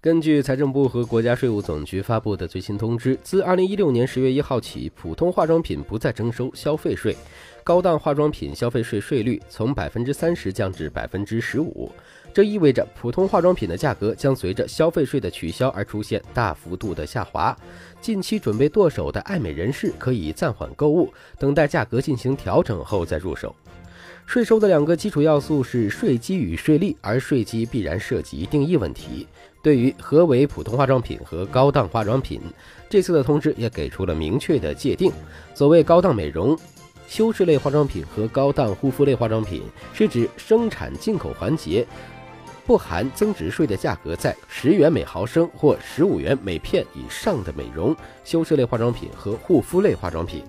根据财政部和国家税务总局发布的最新通知，自二零一六年十月一号起，普通化妆品不再征收消费税，高档化妆品消费税税率从百分之三十降至百分之十五。这意味着普通化妆品的价格将随着消费税的取消而出现大幅度的下滑。近期准备剁手的爱美人士可以暂缓购物，等待价格进行调整后再入手。税收的两个基础要素是税基与税率，而税基必然涉及定义问题。对于何为普通化妆品和高档化妆品，这次的通知也给出了明确的界定。所谓高档美容、修饰类化妆品和高档护肤类化妆品，是指生产进口环节不含增值税的价格在十元每毫升或十五元每片以上的美容、修饰类化妆品和护肤类化妆品。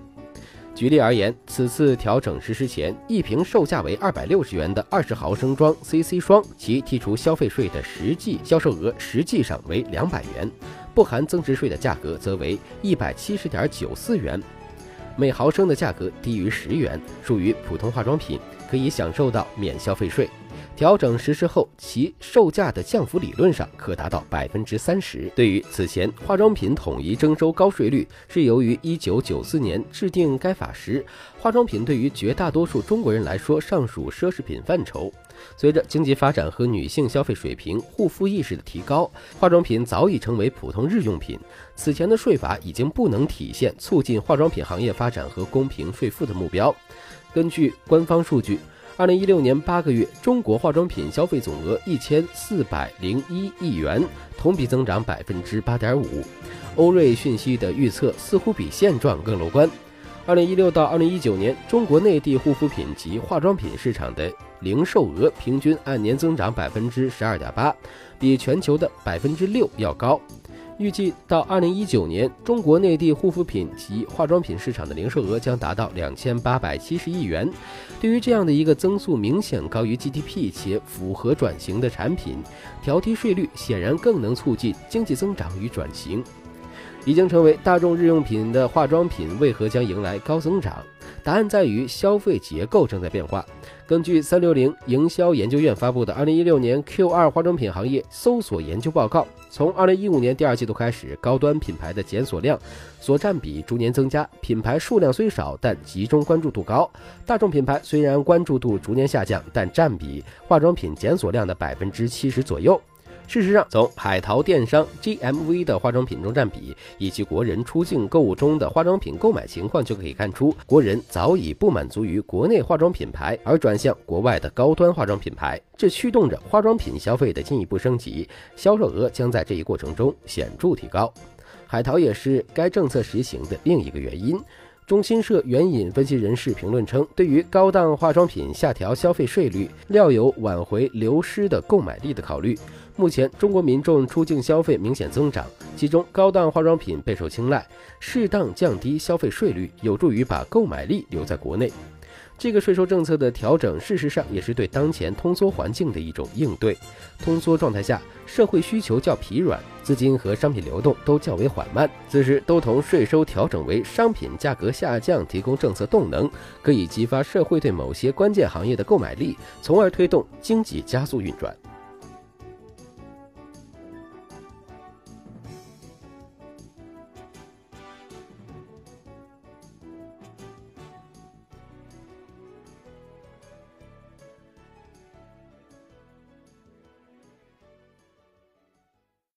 举例而言，此次调整实施前，一瓶售价为二百六十元的二十毫升装 CC 霜，其剔除消费税的实际销售额实际上为两百元，不含增值税的价格则为一百七十点九四元，每毫升的价格低于十元，属于普通化妆品，可以享受到免消费税。调整实施后，其售价的降幅理论上可达到百分之三十。对于此前化妆品统一征收高税率，是由于一九九四年制定该法时，化妆品对于绝大多数中国人来说尚属奢侈品范畴。随着经济发展和女性消费水平、护肤意识的提高，化妆品早已成为普通日用品。此前的税法已经不能体现促进化妆品行业发展和公平税负的目标。根据官方数据。二零一六年八个月，中国化妆品消费总额一千四百零一亿元，同比增长百分之八点五。欧瑞讯息的预测似乎比现状更乐观。二零一六到二零一九年，中国内地护肤品及化妆品市场的零售额平均按年增长百分之十二点八，比全球的百分之六要高。预计到二零一九年，中国内地护肤品及化妆品市场的零售额将达到两千八百七十亿元。对于这样的一个增速明显高于 GDP 且符合转型的产品，调低税率显然更能促进经济增长与转型。已经成为大众日用品的化妆品为何将迎来高增长？答案在于消费结构正在变化。根据三六零营销研究院发布的《二零一六年 Q 二化妆品行业搜索研究报告》，从二零一五年第二季度开始，高端品牌的检索量所占比逐年增加，品牌数量虽少，但集中关注度高；大众品牌虽然关注度逐年下降，但占比化妆品检索量的百分之七十左右。事实上，从海淘电商 GMV 的化妆品中占比，以及国人出境购物中的化妆品购买情况，就可以看出，国人早已不满足于国内化妆品牌，而转向国外的高端化妆品牌，这驱动着化妆品消费的进一步升级，销售额将在这一过程中显著提高。海淘也是该政策实行的另一个原因。中新社援引分析人士评论称，对于高档化妆品下调消费税率，料有挽回流失的购买力的考虑。目前，中国民众出境消费明显增长，其中高档化妆品备受青睐，适当降低消费税率，有助于把购买力留在国内。这个税收政策的调整，事实上也是对当前通缩环境的一种应对。通缩状态下，社会需求较疲软，资金和商品流动都较为缓慢。此时，都同税收调整为商品价格下降提供政策动能，可以激发社会对某些关键行业的购买力，从而推动经济加速运转。